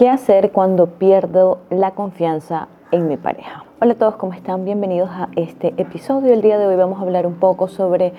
¿Qué hacer cuando pierdo la confianza en mi pareja? Hola a todos, ¿cómo están? Bienvenidos a este episodio. El día de hoy vamos a hablar un poco sobre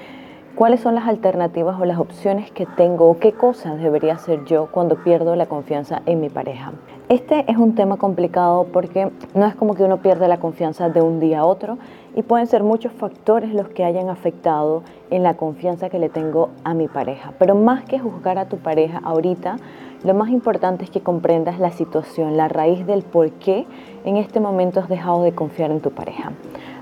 cuáles son las alternativas o las opciones que tengo o qué cosas debería hacer yo cuando pierdo la confianza en mi pareja. Este es un tema complicado porque no es como que uno pierde la confianza de un día a otro y pueden ser muchos factores los que hayan afectado en la confianza que le tengo a mi pareja. Pero más que juzgar a tu pareja ahorita, lo más importante es que comprendas la situación, la raíz del por qué en este momento has dejado de confiar en tu pareja.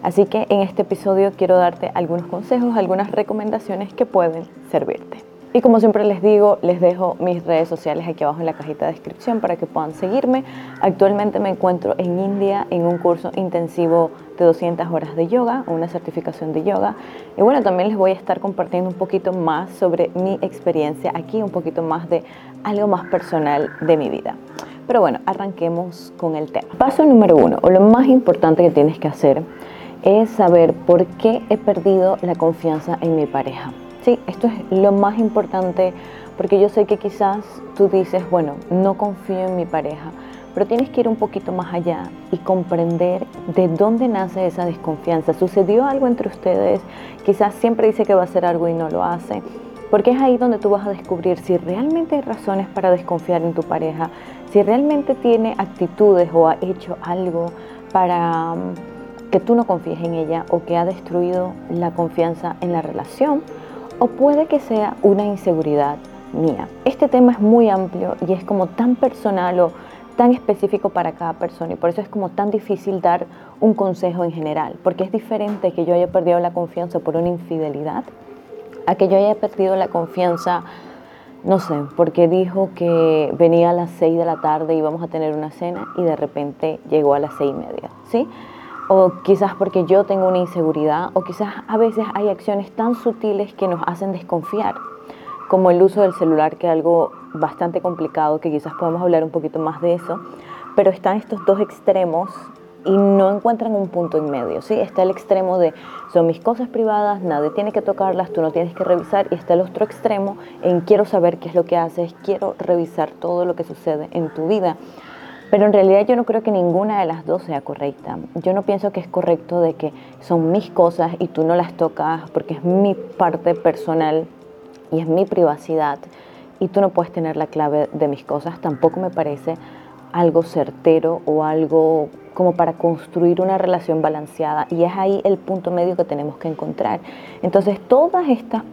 Así que en este episodio quiero darte algunos consejos, algunas recomendaciones que pueden servirte. Y como siempre les digo, les dejo mis redes sociales aquí abajo en la cajita de descripción para que puedan seguirme. Actualmente me encuentro en India en un curso intensivo de 200 horas de yoga, una certificación de yoga. Y bueno, también les voy a estar compartiendo un poquito más sobre mi experiencia aquí, un poquito más de algo más personal de mi vida. Pero bueno, arranquemos con el tema. Paso número uno, o lo más importante que tienes que hacer, es saber por qué he perdido la confianza en mi pareja. Sí, esto es lo más importante porque yo sé que quizás tú dices, bueno, no confío en mi pareja, pero tienes que ir un poquito más allá y comprender de dónde nace esa desconfianza. ¿Sucedió algo entre ustedes? Quizás siempre dice que va a hacer algo y no lo hace. Porque es ahí donde tú vas a descubrir si realmente hay razones para desconfiar en tu pareja, si realmente tiene actitudes o ha hecho algo para mm, que tú no confíes en ella o que ha destruido la confianza en la relación o puede que sea una inseguridad mía. Este tema es muy amplio y es como tan personal o tan específico para cada persona y por eso es como tan difícil dar un consejo en general, porque es diferente que yo haya perdido la confianza por una infidelidad a que yo haya perdido la confianza, no sé, porque dijo que venía a las 6 de la tarde y íbamos a tener una cena y de repente llegó a las seis y media, ¿sí? O quizás porque yo tengo una inseguridad, o quizás a veces hay acciones tan sutiles que nos hacen desconfiar, como el uso del celular, que es algo bastante complicado, que quizás podemos hablar un poquito más de eso, pero están estos dos extremos y no encuentran un punto en medio, ¿sí? Está el extremo de son mis cosas privadas, nadie tiene que tocarlas, tú no tienes que revisar, y está el otro extremo en quiero saber qué es lo que haces, quiero revisar todo lo que sucede en tu vida. Pero en realidad yo no creo que ninguna de las dos sea correcta. Yo no pienso que es correcto de que son mis cosas y tú no las tocas porque es mi parte personal y es mi privacidad y tú no puedes tener la clave de mis cosas. Tampoco me parece algo certero o algo como para construir una relación balanceada y es ahí el punto medio que tenemos que encontrar. Entonces todas estas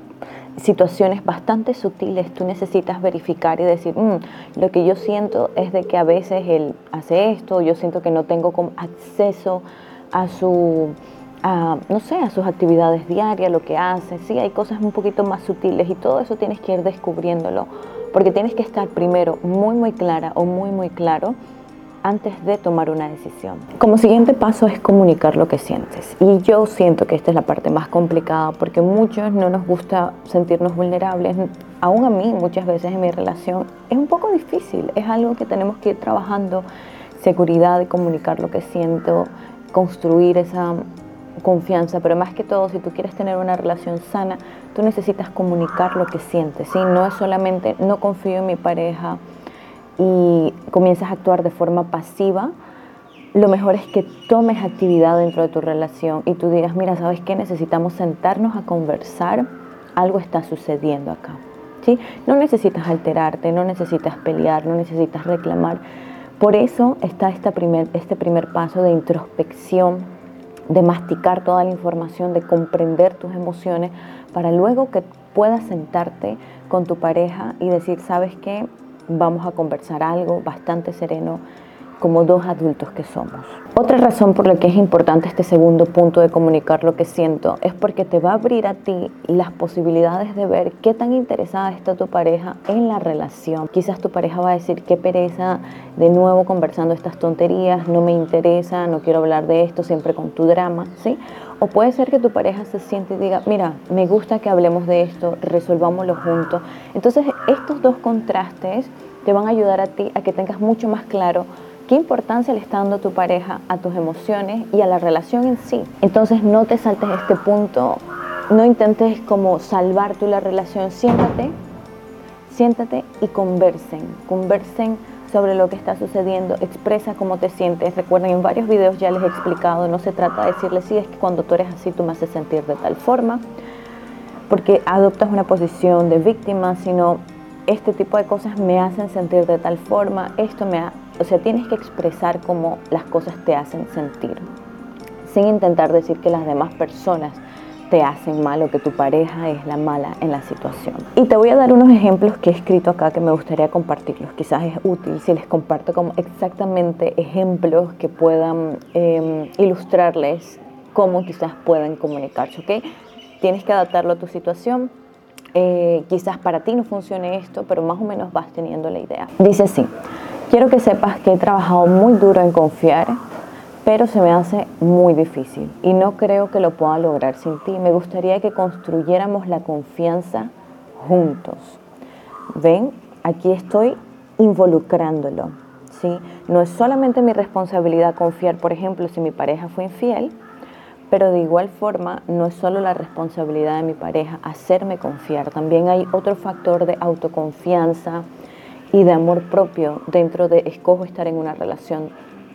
situaciones bastante sutiles tú necesitas verificar y decir, mm, lo que yo siento es de que a veces él hace esto, yo siento que no tengo acceso a su, no sé, a sus actividades diarias, lo que hace, sí, hay cosas un poquito más sutiles y todo eso tienes que ir descubriéndolo, porque tienes que estar primero muy, muy clara o muy, muy claro antes de tomar una decisión. Como siguiente paso es comunicar lo que sientes. Y yo siento que esta es la parte más complicada porque muchos no nos gusta sentirnos vulnerables. Aún a mí muchas veces en mi relación es un poco difícil. Es algo que tenemos que ir trabajando. Seguridad de comunicar lo que siento, construir esa confianza, pero más que todo, si tú quieres tener una relación sana, tú necesitas comunicar lo que sientes, ¿sí? No es solamente no confío en mi pareja, y comienzas a actuar de forma pasiva, lo mejor es que tomes actividad dentro de tu relación y tú digas, mira, ¿sabes qué? Necesitamos sentarnos a conversar, algo está sucediendo acá. ¿sí? No necesitas alterarte, no necesitas pelear, no necesitas reclamar. Por eso está esta primer, este primer paso de introspección, de masticar toda la información, de comprender tus emociones, para luego que puedas sentarte con tu pareja y decir, ¿sabes qué? Vamos a conversar algo bastante sereno como dos adultos que somos. Otra razón por la que es importante este segundo punto de comunicar lo que siento es porque te va a abrir a ti las posibilidades de ver qué tan interesada está tu pareja en la relación. Quizás tu pareja va a decir qué pereza de nuevo conversando estas tonterías, no me interesa, no quiero hablar de esto, siempre con tu drama, ¿sí? O puede ser que tu pareja se siente y diga, mira, me gusta que hablemos de esto, resolvámoslo juntos. Entonces, estos dos contrastes te van a ayudar a ti a que tengas mucho más claro qué importancia le está dando tu pareja a tus emociones y a la relación en sí. Entonces, no te saltes este punto, no intentes como salvar tú la relación, siéntate, siéntate y conversen, conversen sobre lo que está sucediendo, expresa cómo te sientes. Recuerden, en varios videos ya les he explicado, no se trata de decirles, sí, es que cuando tú eres así tú me haces sentir de tal forma, porque adoptas una posición de víctima, sino este tipo de cosas me hacen sentir de tal forma, esto me ha, o sea, tienes que expresar cómo las cosas te hacen sentir, sin intentar decir que las demás personas te hacen mal o que tu pareja es la mala en la situación. Y te voy a dar unos ejemplos que he escrito acá que me gustaría compartirlos. Quizás es útil si les comparto como exactamente ejemplos que puedan em, ilustrarles cómo quizás pueden comunicarse, ¿ok? Tienes que adaptarlo a tu situación. Eh, quizás para ti no funcione esto, pero más o menos vas teniendo la idea. Dice así, quiero que sepas que he trabajado muy duro en confiar pero se me hace muy difícil y no creo que lo pueda lograr sin ti. Me gustaría que construyéramos la confianza juntos. Ven, aquí estoy involucrándolo. ¿sí? No es solamente mi responsabilidad confiar, por ejemplo, si mi pareja fue infiel, pero de igual forma no es solo la responsabilidad de mi pareja hacerme confiar, también hay otro factor de autoconfianza y de amor propio dentro de escojo estar en una relación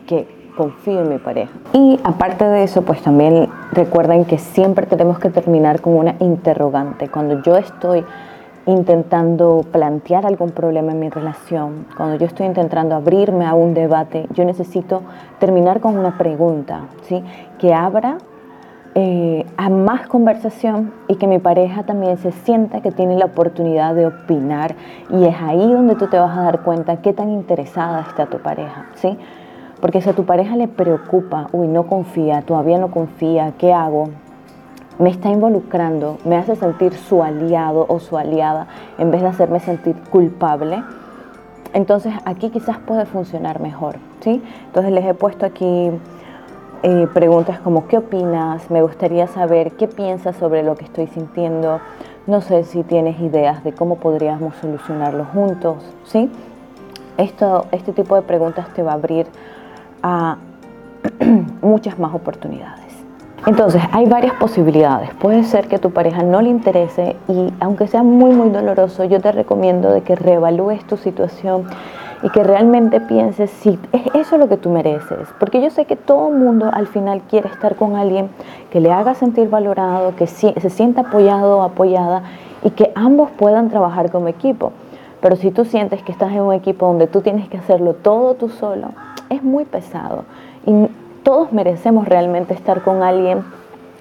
que confío en mi pareja. Y aparte de eso, pues también recuerden que siempre tenemos que terminar con una interrogante. Cuando yo estoy intentando plantear algún problema en mi relación, cuando yo estoy intentando abrirme a un debate, yo necesito terminar con una pregunta, ¿sí? Que abra eh, a más conversación y que mi pareja también se sienta que tiene la oportunidad de opinar y es ahí donde tú te vas a dar cuenta qué tan interesada está tu pareja, ¿sí? Porque si a tu pareja le preocupa, uy, no confía, todavía no confía, ¿qué hago? Me está involucrando, me hace sentir su aliado o su aliada en vez de hacerme sentir culpable. Entonces aquí quizás puede funcionar mejor, ¿sí? Entonces les he puesto aquí eh, preguntas como ¿qué opinas? Me gustaría saber qué piensas sobre lo que estoy sintiendo. No sé si tienes ideas de cómo podríamos solucionarlo juntos, ¿sí? Esto, este tipo de preguntas te va a abrir a muchas más oportunidades. Entonces, hay varias posibilidades. Puede ser que a tu pareja no le interese y aunque sea muy, muy doloroso, yo te recomiendo de que reevalúes tu situación y que realmente pienses si es eso lo que tú mereces. Porque yo sé que todo mundo al final quiere estar con alguien que le haga sentir valorado, que se sienta apoyado o apoyada y que ambos puedan trabajar como equipo. Pero si tú sientes que estás en un equipo donde tú tienes que hacerlo todo tú solo, es muy pesado. Y todos merecemos realmente estar con alguien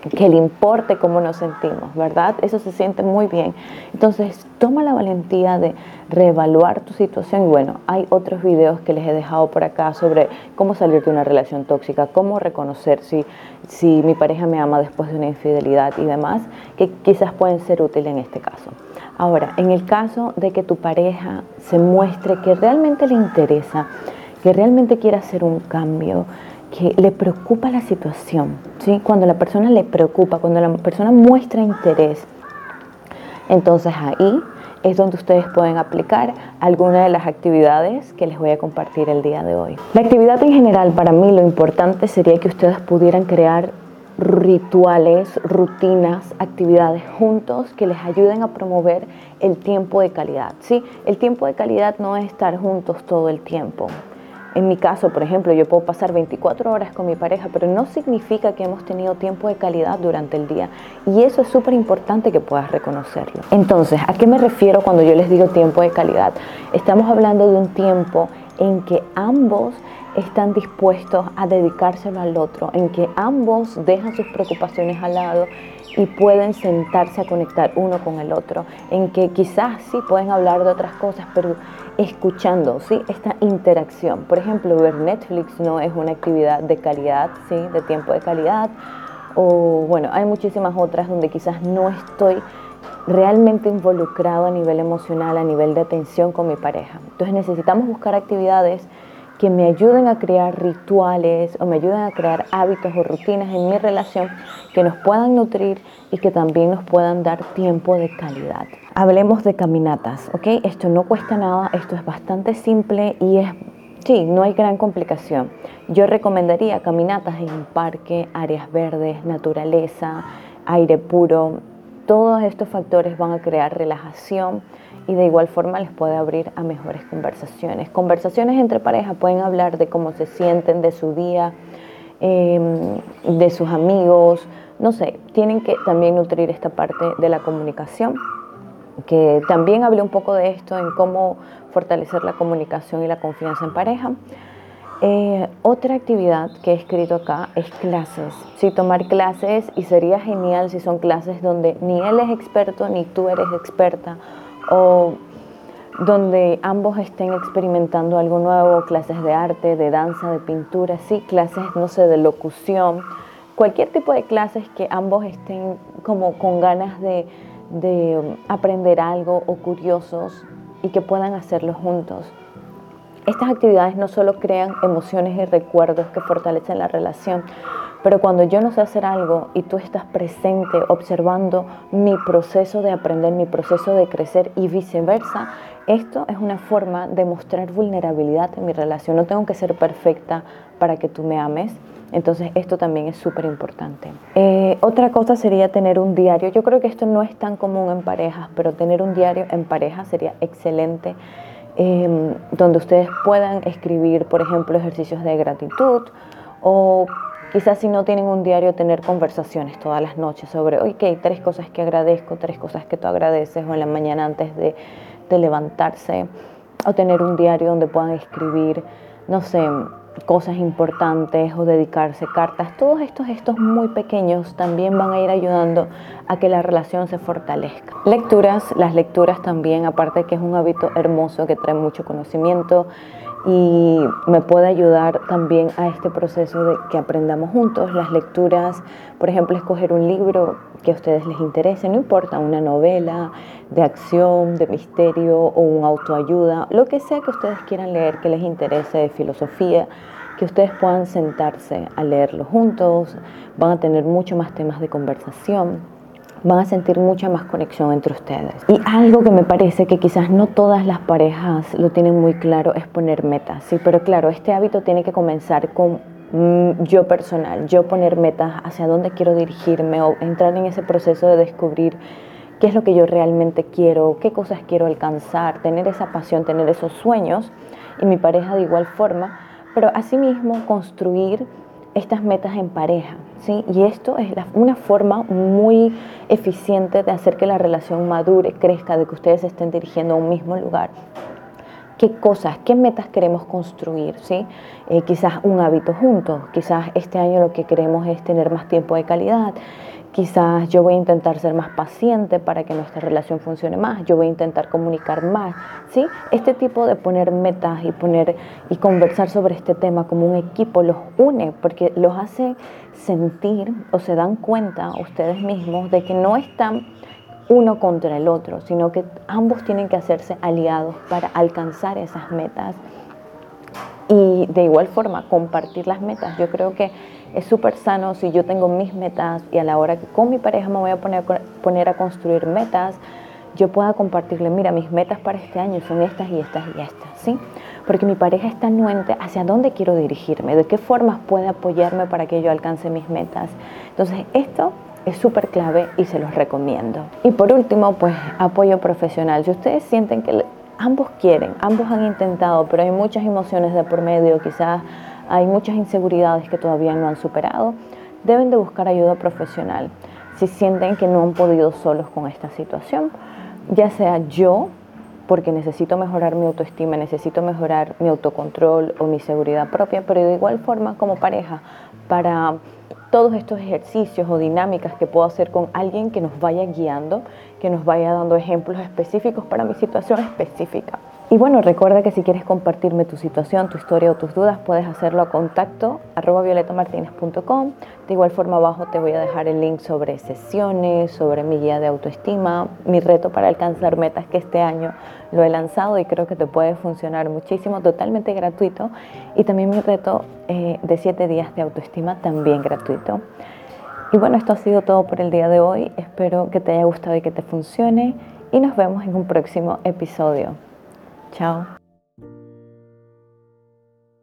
que le importe cómo nos sentimos, ¿verdad? Eso se siente muy bien. Entonces, toma la valentía de reevaluar tu situación. Y bueno, hay otros videos que les he dejado por acá sobre cómo salir de una relación tóxica, cómo reconocer si, si mi pareja me ama después de una infidelidad y demás, que quizás pueden ser útiles en este caso. Ahora, en el caso de que tu pareja se muestre que realmente le interesa, que realmente quiere hacer un cambio, que le preocupa la situación, ¿sí? Cuando la persona le preocupa, cuando la persona muestra interés, entonces ahí es donde ustedes pueden aplicar alguna de las actividades que les voy a compartir el día de hoy. La actividad en general, para mí lo importante sería que ustedes pudieran crear rituales, rutinas, actividades juntos que les ayuden a promover el tiempo de calidad. ¿sí? El tiempo de calidad no es estar juntos todo el tiempo. En mi caso, por ejemplo, yo puedo pasar 24 horas con mi pareja, pero no significa que hemos tenido tiempo de calidad durante el día. Y eso es súper importante que puedas reconocerlo. Entonces, ¿a qué me refiero cuando yo les digo tiempo de calidad? Estamos hablando de un tiempo en que ambos están dispuestos a dedicárselo al otro, en que ambos dejan sus preocupaciones al lado y pueden sentarse a conectar uno con el otro, en que quizás sí pueden hablar de otras cosas, pero escuchando, ¿sí? Esta interacción. Por ejemplo, ver Netflix no es una actividad de calidad, ¿sí? De tiempo de calidad. O bueno, hay muchísimas otras donde quizás no estoy realmente involucrado a nivel emocional, a nivel de atención con mi pareja. Entonces necesitamos buscar actividades que me ayuden a crear rituales o me ayuden a crear hábitos o rutinas en mi relación que nos puedan nutrir y que también nos puedan dar tiempo de calidad. Hablemos de caminatas, ¿ok? Esto no cuesta nada, esto es bastante simple y es, sí, no hay gran complicación. Yo recomendaría caminatas en un parque, áreas verdes, naturaleza, aire puro. Todos estos factores van a crear relajación y de igual forma les puede abrir a mejores conversaciones. Conversaciones entre pareja pueden hablar de cómo se sienten, de su día, em, de sus amigos, no sé, tienen que también nutrir esta parte de la comunicación, que también hablé un poco de esto en cómo fortalecer la comunicación y la confianza en pareja. Eh, otra actividad que he escrito acá es clases. Sí, tomar clases y sería genial si son clases donde ni él es experto ni tú eres experta o donde ambos estén experimentando algo nuevo, clases de arte, de danza, de pintura, sí, clases, no sé, de locución, cualquier tipo de clases que ambos estén como con ganas de, de aprender algo o curiosos y que puedan hacerlo juntos. Estas actividades no solo crean emociones y recuerdos que fortalecen la relación, pero cuando yo no sé hacer algo y tú estás presente observando mi proceso de aprender, mi proceso de crecer y viceversa, esto es una forma de mostrar vulnerabilidad en mi relación. No tengo que ser perfecta para que tú me ames. Entonces esto también es súper importante. Eh, otra cosa sería tener un diario. Yo creo que esto no es tan común en parejas, pero tener un diario en pareja sería excelente. Em, donde ustedes puedan escribir, por ejemplo, ejercicios de gratitud o quizás si no tienen un diario, tener conversaciones todas las noches sobre, ok, tres cosas que agradezco, tres cosas que tú agradeces o en la mañana antes de, levantarse o tener un diario donde puedan escribir, no sé, cosas importantes o dedicarse cartas, todos estos gestos muy pequeños también van a ir ayudando a que la relación se fortalezca. Lecturas, las lecturas también, aparte que es un hábito hermoso que trae mucho conocimiento y me puede ayudar también a este proceso de que aprendamos juntos. Las lecturas, por ejemplo, escoger un libro que a ustedes les interese, no importa, una novela de acción, de misterio o un autoayuda, lo que sea que ustedes quieran leer que les interese de filosofía, que ustedes puedan sentarse a leerlo juntos, van a tener mucho más temas de conversación, van a sentir mucha más conexión entre ustedes. Y algo que me parece que quizás no todas las parejas lo tienen muy claro es poner metas, sí, pero claro, este hábito tiene que comenzar con Mm, yo personal, yo poner metas hacia dónde quiero dirigirme o entrar en ese proceso de descubrir qué es lo que yo realmente quiero, qué cosas quiero alcanzar, tener esa pasión, tener esos sueños y mi pareja de igual forma, pero asimismo construir estas metas en pareja, ¿sí? Y esto es una forma muy eficiente de hacer que la relación madure, crezca, de que ustedes estén dirigiendo a un mismo lugar qué cosas, qué metas queremos construir, ¿sí? Eh, quizás un hábito juntos, quizás este año lo que queremos es tener más tiempo de calidad, quizás yo voy a intentar ser más paciente para que nuestra relación funcione más, yo voy a intentar comunicar más, ¿sí? Este tipo de poner metas y poner y conversar sobre este tema como un equipo los une porque los hace sentir o se dan cuenta ustedes mismos de que no están uno contra el otro, sino que ambos tienen que hacerse aliados para alcanzar esas metas y de igual forma compartir las metas. Yo creo que es súper sano si yo tengo mis metas y a la hora que con mi pareja me voy a poner, poner a construir metas, yo pueda compartirle, mira, mis metas para este año son estas y estas y estas, ¿sí? Porque mi pareja está anuente hacia dónde quiero dirigirme, de qué formas puede apoyarme para que yo alcance mis metas. Entonces, esto es súper clave y se los recomiendo. Y por último, pues apoyo profesional. Si ustedes sienten que ambos quieren, ambos han intentado, pero hay muchas emociones de por medio, quizás hay muchas inseguridades que todavía no han superado, deben de buscar ayuda profesional. Si sienten que no han podido solos con esta situación, ya sea yo, porque necesito mejorar mi autoestima, necesito mejorar mi autocontrol o mi seguridad propia, pero de igual forma como pareja, para todos estos ejercicios o dinámicas que puedo hacer con alguien que nos vaya guiando, que nos vaya dando ejemplos específicos para mi situación específica. Y bueno, recuerda que si quieres compartirme tu situación, tu historia o tus dudas, puedes hacerlo a contacto arroba violetamartinez.com. De igual forma abajo te voy a dejar el link sobre sesiones, sobre mi guía de autoestima, mi reto para alcanzar metas que este año lo he lanzado y creo que te puede funcionar muchísimo, totalmente gratuito. Y también mi reto eh, de 7 días de autoestima, también gratuito. Y bueno, esto ha sido todo por el día de hoy. Espero que te haya gustado y que te funcione. Y nos vemos en un próximo episodio. 瞧